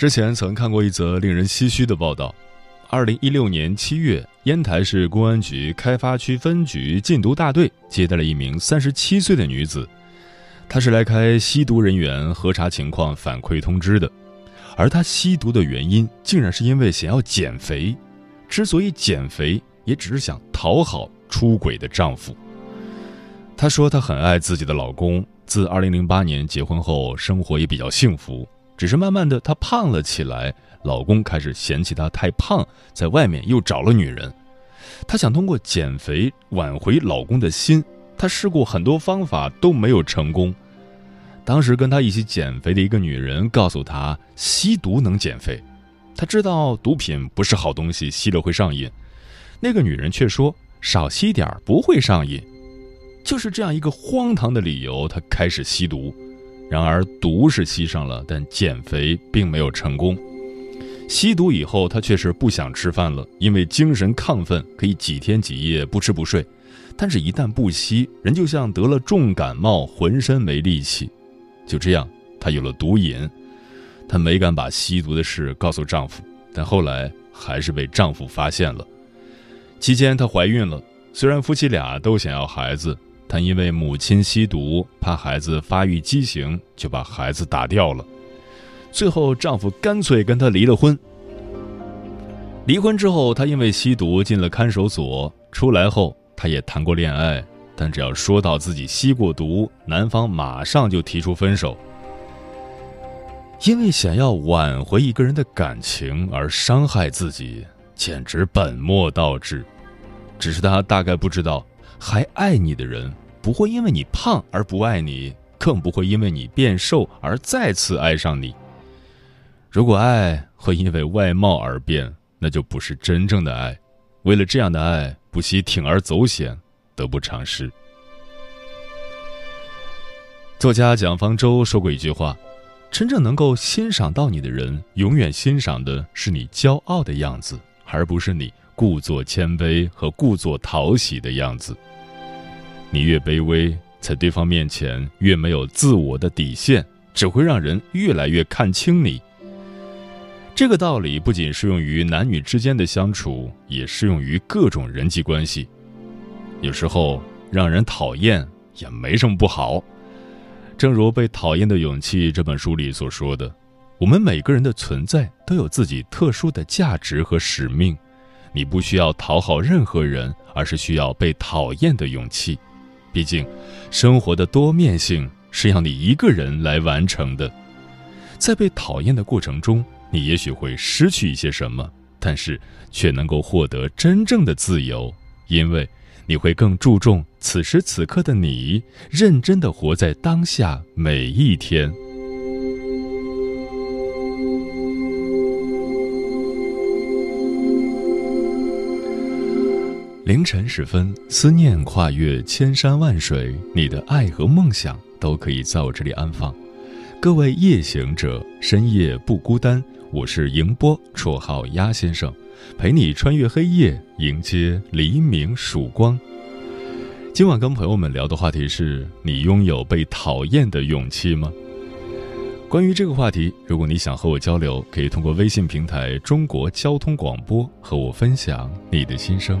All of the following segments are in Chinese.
之前曾看过一则令人唏嘘的报道：，二零一六年七月，烟台市公安局开发区分局禁毒大队接待了一名三十七岁的女子，她是来开吸毒人员核查情况反馈通知的，而她吸毒的原因竟然是因为想要减肥，之所以减肥，也只是想讨好出轨的丈夫。她说她很爱自己的老公，自二零零八年结婚后，生活也比较幸福。只是慢慢的，她胖了起来，老公开始嫌弃她太胖，在外面又找了女人。她想通过减肥挽回老公的心，她试过很多方法都没有成功。当时跟她一起减肥的一个女人告诉她，吸毒能减肥。她知道毒品不是好东西，吸了会上瘾。那个女人却说少吸点不会上瘾。就是这样一个荒唐的理由，她开始吸毒。然而，毒是吸上了，但减肥并没有成功。吸毒以后，他却是不想吃饭了，因为精神亢奋，可以几天几夜不吃不睡。但是，一旦不吸，人就像得了重感冒，浑身没力气。就这样，她有了毒瘾。她没敢把吸毒的事告诉丈夫，但后来还是被丈夫发现了。期间，她怀孕了，虽然夫妻俩都想要孩子。她因为母亲吸毒，怕孩子发育畸形，就把孩子打掉了。最后，丈夫干脆跟她离了婚。离婚之后，她因为吸毒进了看守所，出来后，她也谈过恋爱，但只要说到自己吸过毒，男方马上就提出分手。因为想要挽回一个人的感情而伤害自己，简直本末倒置。只是她大概不知道。还爱你的人，不会因为你胖而不爱你，更不会因为你变瘦而再次爱上你。如果爱会因为外貌而变，那就不是真正的爱。为了这样的爱，不惜铤而走险，得不偿失。作家蒋方舟说过一句话：“真正能够欣赏到你的人，永远欣赏的是你骄傲的样子，而不是你。”故作谦卑和故作讨喜的样子，你越卑微，在对方面前越没有自我的底线，只会让人越来越看清你。这个道理不仅适用于男女之间的相处，也适用于各种人际关系。有时候让人讨厌也没什么不好。正如《被讨厌的勇气》这本书里所说的，我们每个人的存在都有自己特殊的价值和使命。你不需要讨好任何人，而是需要被讨厌的勇气。毕竟，生活的多面性是要你一个人来完成的。在被讨厌的过程中，你也许会失去一些什么，但是却能够获得真正的自由，因为你会更注重此时此刻的你，认真的活在当下每一天。凌晨时分，思念跨越千山万水，你的爱和梦想都可以在我这里安放。各位夜行者，深夜不孤单。我是迎波，绰号鸭先生，陪你穿越黑夜，迎接黎明曙光。今晚跟朋友们聊的话题是：你拥有被讨厌的勇气吗？关于这个话题，如果你想和我交流，可以通过微信平台“中国交通广播”和我分享你的心声。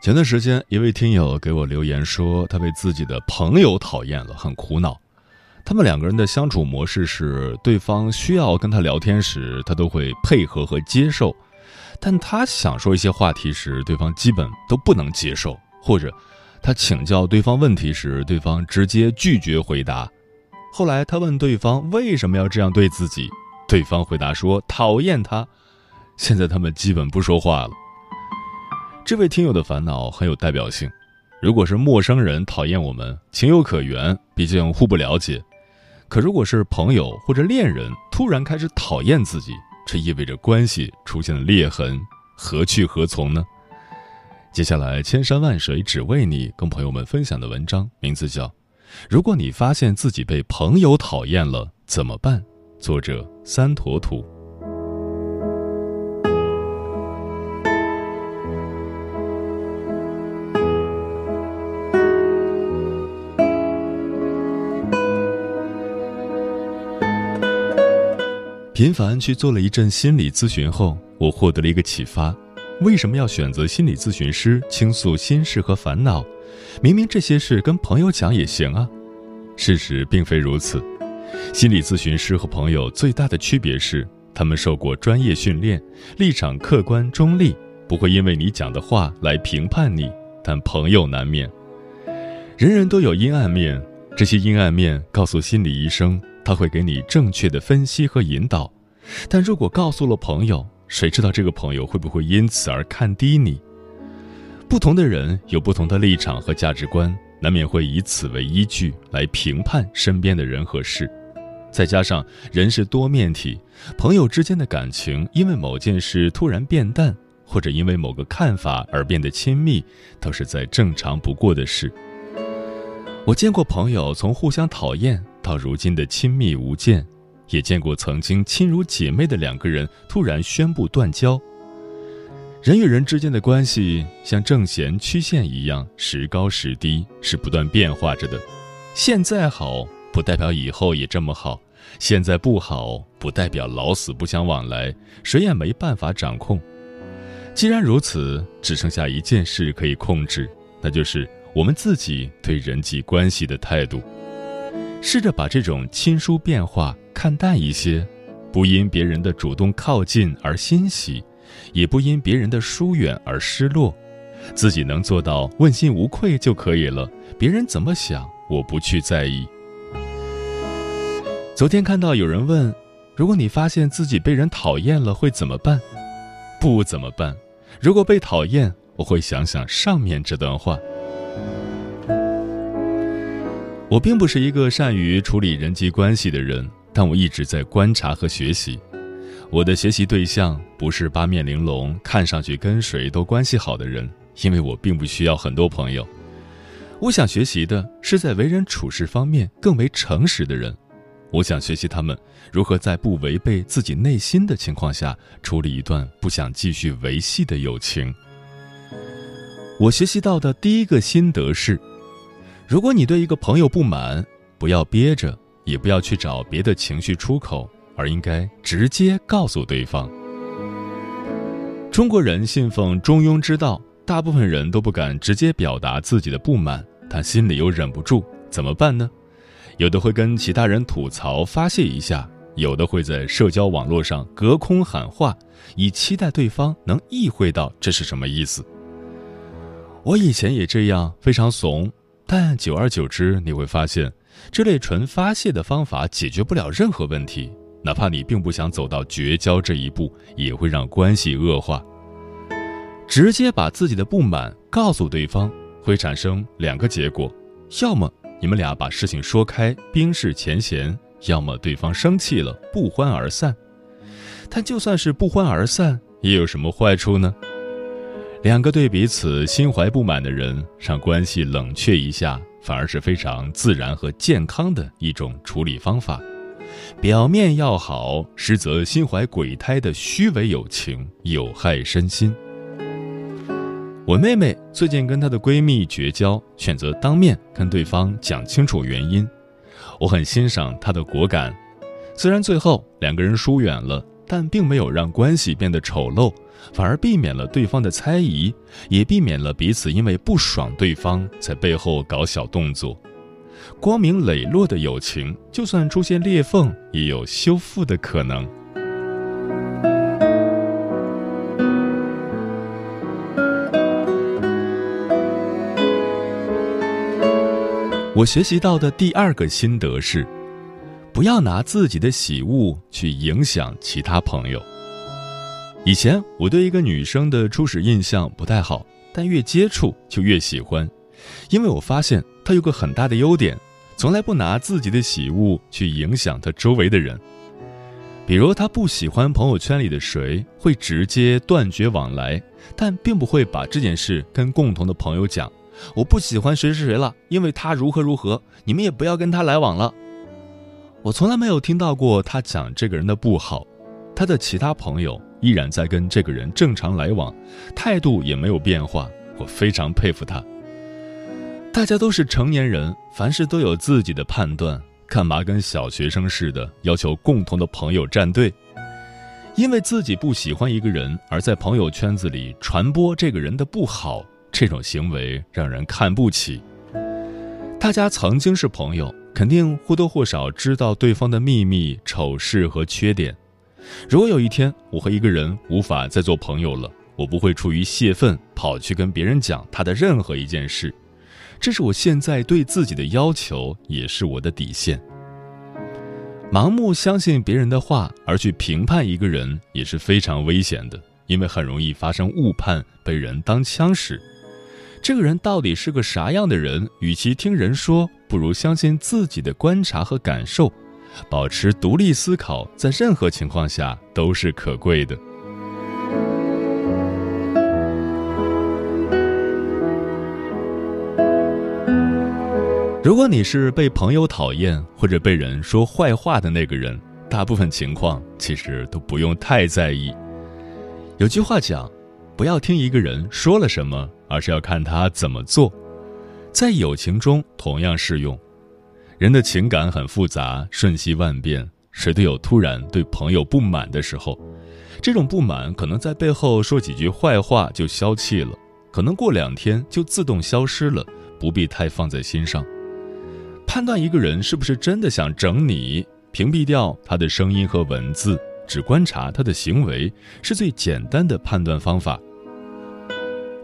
前段时间，一位听友给我留言说，他被自己的朋友讨厌了，很苦恼。他们两个人的相处模式是，对方需要跟他聊天时，他都会配合和接受；但他想说一些话题时，对方基本都不能接受，或者他请教对方问题时，对方直接拒绝回答。后来他问对方为什么要这样对自己，对方回答说讨厌他。现在他们基本不说话了。这位听友的烦恼很有代表性。如果是陌生人讨厌我们，情有可原，毕竟互不了解。可如果是朋友或者恋人突然开始讨厌自己，这意味着关系出现了裂痕，何去何从呢？接下来，千山万水只为你，跟朋友们分享的文章名字叫《如果你发现自己被朋友讨厌了怎么办》，作者三坨土。频繁去做了一阵心理咨询后，我获得了一个启发：为什么要选择心理咨询师倾诉心事和烦恼？明明这些事跟朋友讲也行啊。事实并非如此。心理咨询师和朋友最大的区别是，他们受过专业训练，立场客观中立，不会因为你讲的话来评判你。但朋友难免，人人都有阴暗面，这些阴暗面告诉心理医生。他会给你正确的分析和引导，但如果告诉了朋友，谁知道这个朋友会不会因此而看低你？不同的人有不同的立场和价值观，难免会以此为依据来评判身边的人和事。再加上人是多面体，朋友之间的感情因为某件事突然变淡，或者因为某个看法而变得亲密，都是再正常不过的事。我见过朋友从互相讨厌。到如今的亲密无间，也见过曾经亲如姐妹的两个人突然宣布断交。人与人之间的关系像正弦曲线一样，时高时低，是不断变化着的。现在好，不代表以后也这么好；现在不好，不代表老死不相往来。谁也没办法掌控。既然如此，只剩下一件事可以控制，那就是我们自己对人际关系的态度。试着把这种亲疏变化看淡一些，不因别人的主动靠近而欣喜，也不因别人的疏远而失落，自己能做到问心无愧就可以了。别人怎么想，我不去在意。昨天看到有人问：“如果你发现自己被人讨厌了，会怎么办？”不怎么办。如果被讨厌，我会想想上面这段话。我并不是一个善于处理人际关系的人，但我一直在观察和学习。我的学习对象不是八面玲珑、看上去跟谁都关系好的人，因为我并不需要很多朋友。我想学习的是在为人处事方面更为诚实的人。我想学习他们如何在不违背自己内心的情况下处理一段不想继续维系的友情。我学习到的第一个心得是。如果你对一个朋友不满，不要憋着，也不要去找别的情绪出口，而应该直接告诉对方。中国人信奉中庸之道，大部分人都不敢直接表达自己的不满，但心里又忍不住，怎么办呢？有的会跟其他人吐槽发泄一下，有的会在社交网络上隔空喊话，以期待对方能意会到这是什么意思。我以前也这样，非常怂。但久而久之，你会发现，这类纯发泄的方法解决不了任何问题。哪怕你并不想走到绝交这一步，也会让关系恶化。直接把自己的不满告诉对方，会产生两个结果：要么你们俩把事情说开，冰释前嫌；要么对方生气了，不欢而散。但就算是不欢而散，也有什么坏处呢？两个对彼此心怀不满的人，让关系冷却一下，反而是非常自然和健康的一种处理方法。表面要好，实则心怀鬼胎的虚伪友情，有害身心。我妹妹最近跟她的闺蜜绝交，选择当面跟对方讲清楚原因。我很欣赏她的果敢，虽然最后两个人疏远了，但并没有让关系变得丑陋，反而避免了对方的猜疑，也避免了彼此因为不爽对方在背后搞小动作。光明磊落的友情，就算出现裂缝，也有修复的可能。我学习到的第二个心得是，不要拿自己的喜恶去影响其他朋友。以前我对一个女生的初始印象不太好，但越接触就越喜欢，因为我发现她有个很大的优点，从来不拿自己的喜恶去影响她周围的人。比如她不喜欢朋友圈里的谁，会直接断绝往来，但并不会把这件事跟共同的朋友讲。我不喜欢谁谁谁了，因为他如何如何，你们也不要跟他来往了。我从来没有听到过他讲这个人的不好，他的其他朋友依然在跟这个人正常来往，态度也没有变化，我非常佩服他。大家都是成年人，凡事都有自己的判断，干嘛跟小学生似的要求共同的朋友站队？因为自己不喜欢一个人，而在朋友圈子里传播这个人的不好。这种行为让人看不起。大家曾经是朋友，肯定或多或少知道对方的秘密、丑事和缺点。如果有一天我和一个人无法再做朋友了，我不会出于泄愤跑去跟别人讲他的任何一件事。这是我现在对自己的要求，也是我的底线。盲目相信别人的话而去评判一个人也是非常危险的，因为很容易发生误判，被人当枪使。这个人到底是个啥样的人？与其听人说，不如相信自己的观察和感受，保持独立思考，在任何情况下都是可贵的。如果你是被朋友讨厌或者被人说坏话的那个人，大部分情况其实都不用太在意。有句话讲。不要听一个人说了什么，而是要看他怎么做。在友情中同样适用。人的情感很复杂，瞬息万变，谁都有突然对朋友不满的时候。这种不满可能在背后说几句坏话就消气了，可能过两天就自动消失了，不必太放在心上。判断一个人是不是真的想整你，屏蔽掉他的声音和文字，只观察他的行为，是最简单的判断方法。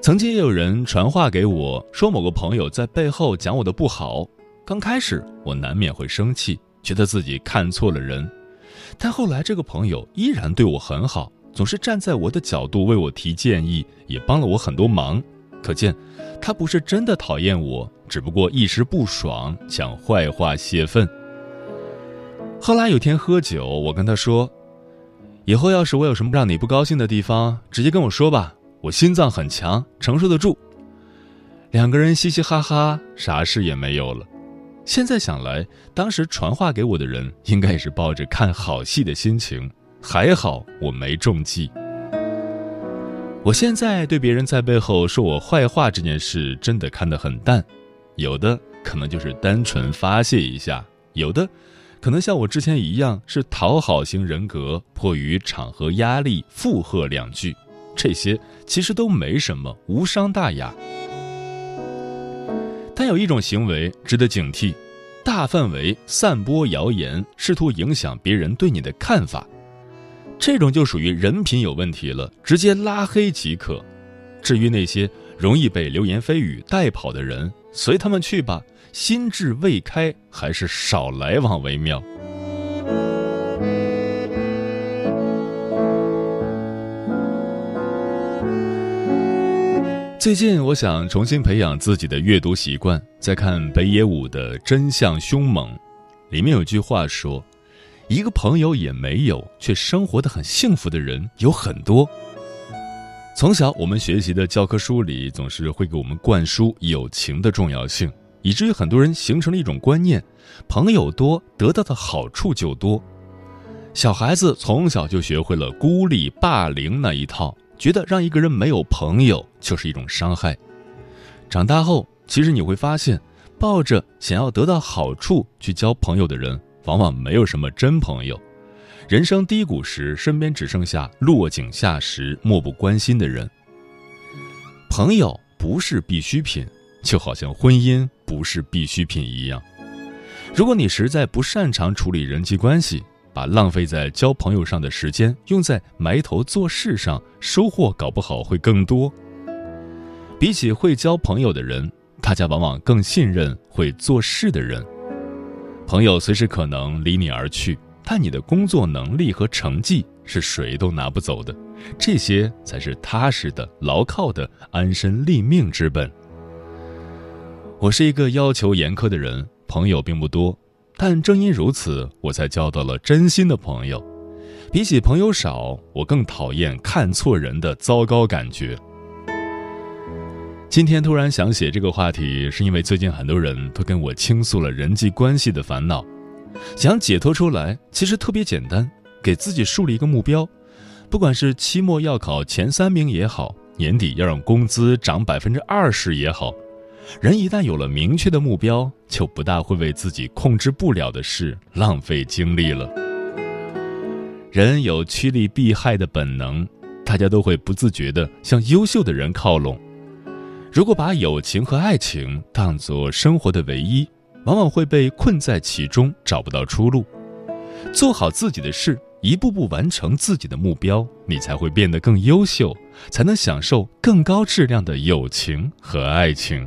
曾经也有人传话给我，说某个朋友在背后讲我的不好。刚开始我难免会生气，觉得自己看错了人。但后来这个朋友依然对我很好，总是站在我的角度为我提建议，也帮了我很多忙。可见，他不是真的讨厌我，只不过一时不爽，讲坏话泄愤。后来有天喝酒，我跟他说：“以后要是我有什么让你不高兴的地方，直接跟我说吧。”我心脏很强，承受得住。两个人嘻嘻哈哈，啥事也没有了。现在想来，当时传话给我的人应该也是抱着看好戏的心情，还好我没中计。我现在对别人在背后说我坏话这件事真的看得很淡，有的可能就是单纯发泄一下，有的可能像我之前一样是讨好型人格，迫于场合压力附和两句。这些其实都没什么，无伤大雅。但有一种行为值得警惕：大范围散播谣言，试图影响别人对你的看法，这种就属于人品有问题了，直接拉黑即可。至于那些容易被流言蜚语带跑的人，随他们去吧，心智未开，还是少来往为妙。最近我想重新培养自己的阅读习惯，在看北野武的《真相凶猛》，里面有句话说：“一个朋友也没有，却生活的很幸福的人有很多。”从小我们学习的教科书里总是会给我们灌输友情的重要性，以至于很多人形成了一种观念：朋友多，得到的好处就多。小孩子从小就学会了孤立、霸凌那一套。觉得让一个人没有朋友就是一种伤害。长大后，其实你会发现，抱着想要得到好处去交朋友的人，往往没有什么真朋友。人生低谷时，身边只剩下落井下石、漠不关心的人。朋友不是必需品，就好像婚姻不是必需品一样。如果你实在不擅长处理人际关系，把浪费在交朋友上的时间用在埋头做事上，收获搞不好会更多。比起会交朋友的人，大家往往更信任会做事的人。朋友随时可能离你而去，但你的工作能力和成绩是谁都拿不走的，这些才是踏实的、牢靠的安身立命之本。我是一个要求严苛的人，朋友并不多。但正因如此，我才交到了真心的朋友。比起朋友少，我更讨厌看错人的糟糕感觉。今天突然想写这个话题，是因为最近很多人都跟我倾诉了人际关系的烦恼，想解脱出来，其实特别简单，给自己树立一个目标，不管是期末要考前三名也好，年底要让工资涨百分之二十也好。人一旦有了明确的目标，就不大会为自己控制不了的事浪费精力了。人有趋利避害的本能，大家都会不自觉地向优秀的人靠拢。如果把友情和爱情当作生活的唯一，往往会被困在其中，找不到出路。做好自己的事，一步步完成自己的目标，你才会变得更优秀，才能享受更高质量的友情和爱情。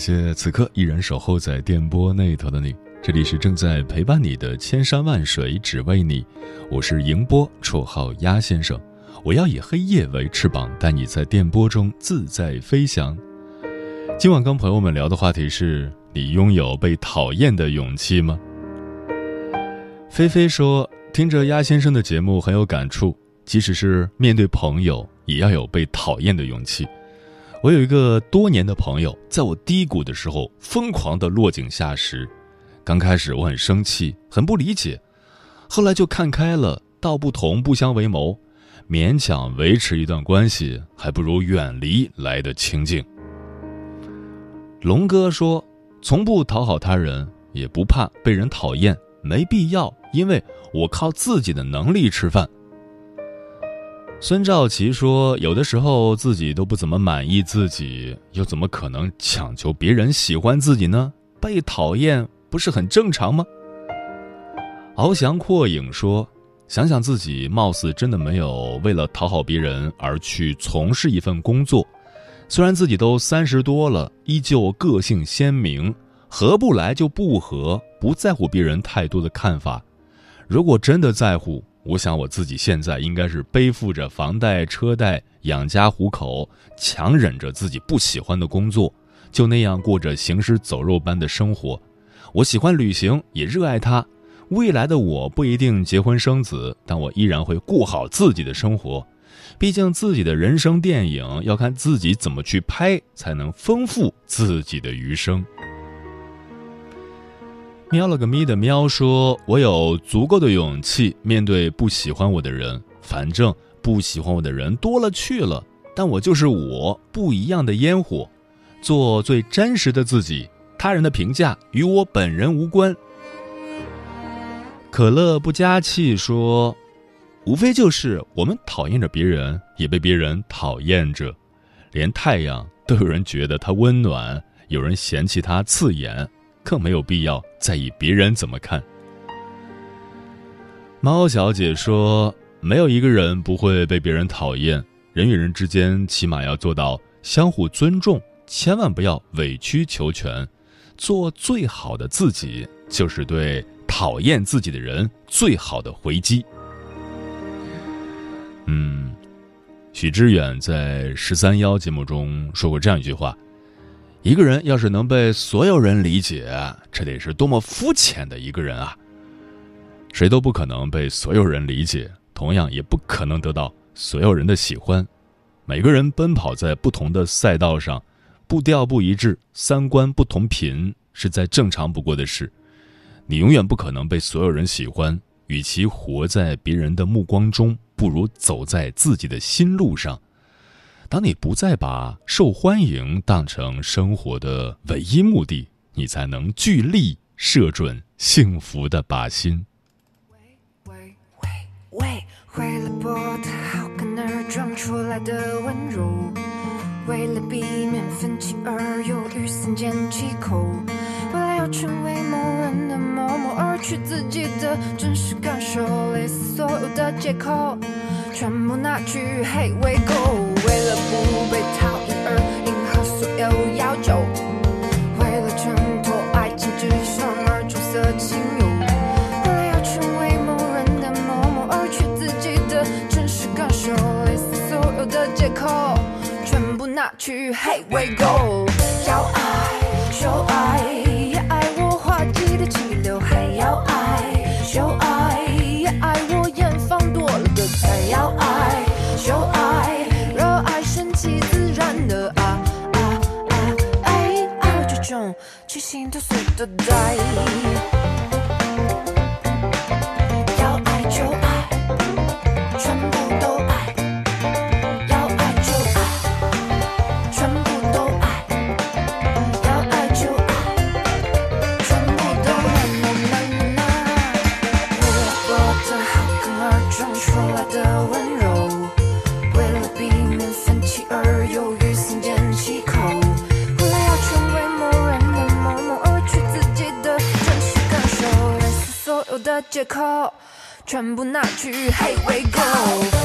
谢此刻依然守候在电波那头的你，这里是正在陪伴你的千山万水只为你，我是迎波，绰号鸭先生。我要以黑夜为翅膀，带你在电波中自在飞翔。今晚跟朋友们聊的话题是：你拥有被讨厌的勇气吗？菲菲说，听着鸭先生的节目很有感触，即使是面对朋友，也要有被讨厌的勇气。我有一个多年的朋友，在我低谷的时候疯狂的落井下石。刚开始我很生气，很不理解，后来就看开了，道不同不相为谋，勉强维持一段关系，还不如远离来的清静。龙哥说：“从不讨好他人，也不怕被人讨厌，没必要，因为我靠自己的能力吃饭。”孙兆奇说：“有的时候自己都不怎么满意自己，又怎么可能强求别人喜欢自己呢？被讨厌不是很正常吗？”翱翔阔影说：“想想自己，貌似真的没有为了讨好别人而去从事一份工作。虽然自己都三十多了，依旧个性鲜明，合不来就不合，不在乎别人太多的看法。如果真的在乎。”我想我自己现在应该是背负着房贷车贷养家糊口，强忍着自己不喜欢的工作，就那样过着行尸走肉般的生活。我喜欢旅行，也热爱它。未来的我不一定结婚生子，但我依然会过好自己的生活。毕竟自己的人生电影要看自己怎么去拍，才能丰富自己的余生。喵了个咪的喵说：“我有足够的勇气面对不喜欢我的人，反正不喜欢我的人多了去了，但我就是我，不一样的烟火，做最真实的自己。他人的评价与我本人无关。可乐不加气说：“无非就是我们讨厌着别人，也被别人讨厌着，连太阳都有人觉得它温暖，有人嫌弃它刺眼，更没有必要在意别人怎么看。”猫小姐说：“没有一个人不会被别人讨厌，人与人之间起码要做到相互尊重，千万不要委曲求全。”做最好的自己，就是对讨厌自己的人最好的回击。嗯，许知远在十三幺节目中说过这样一句话：一个人要是能被所有人理解，这得是多么肤浅的一个人啊！谁都不可能被所有人理解，同样也不可能得到所有人的喜欢。每个人奔跑在不同的赛道上。步调不一致，三观不同频，是再正常不过的事。你永远不可能被所有人喜欢。与其活在别人的目光中，不如走在自己的心路上。当你不再把受欢迎当成生活的唯一目的，你才能聚力射准幸福的靶心。喂喂喂喂，为了博得好看而装出来的温柔。为了避免分歧而犹豫，三缄其口；为了要成为某人的某某而去自己的真实感受，类似所有的借口全部拿去黑喂狗。为了不被讨厌而迎合所有要求，为了挣脱爱情之上而出色情友，为了要成为某人的某某而去自己的真实感受，类似所有的借口。全部拿去黑喂狗，要爱就爱，也爱我滑稽的气流，还要爱就爱，去黑喂狗，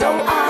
爱就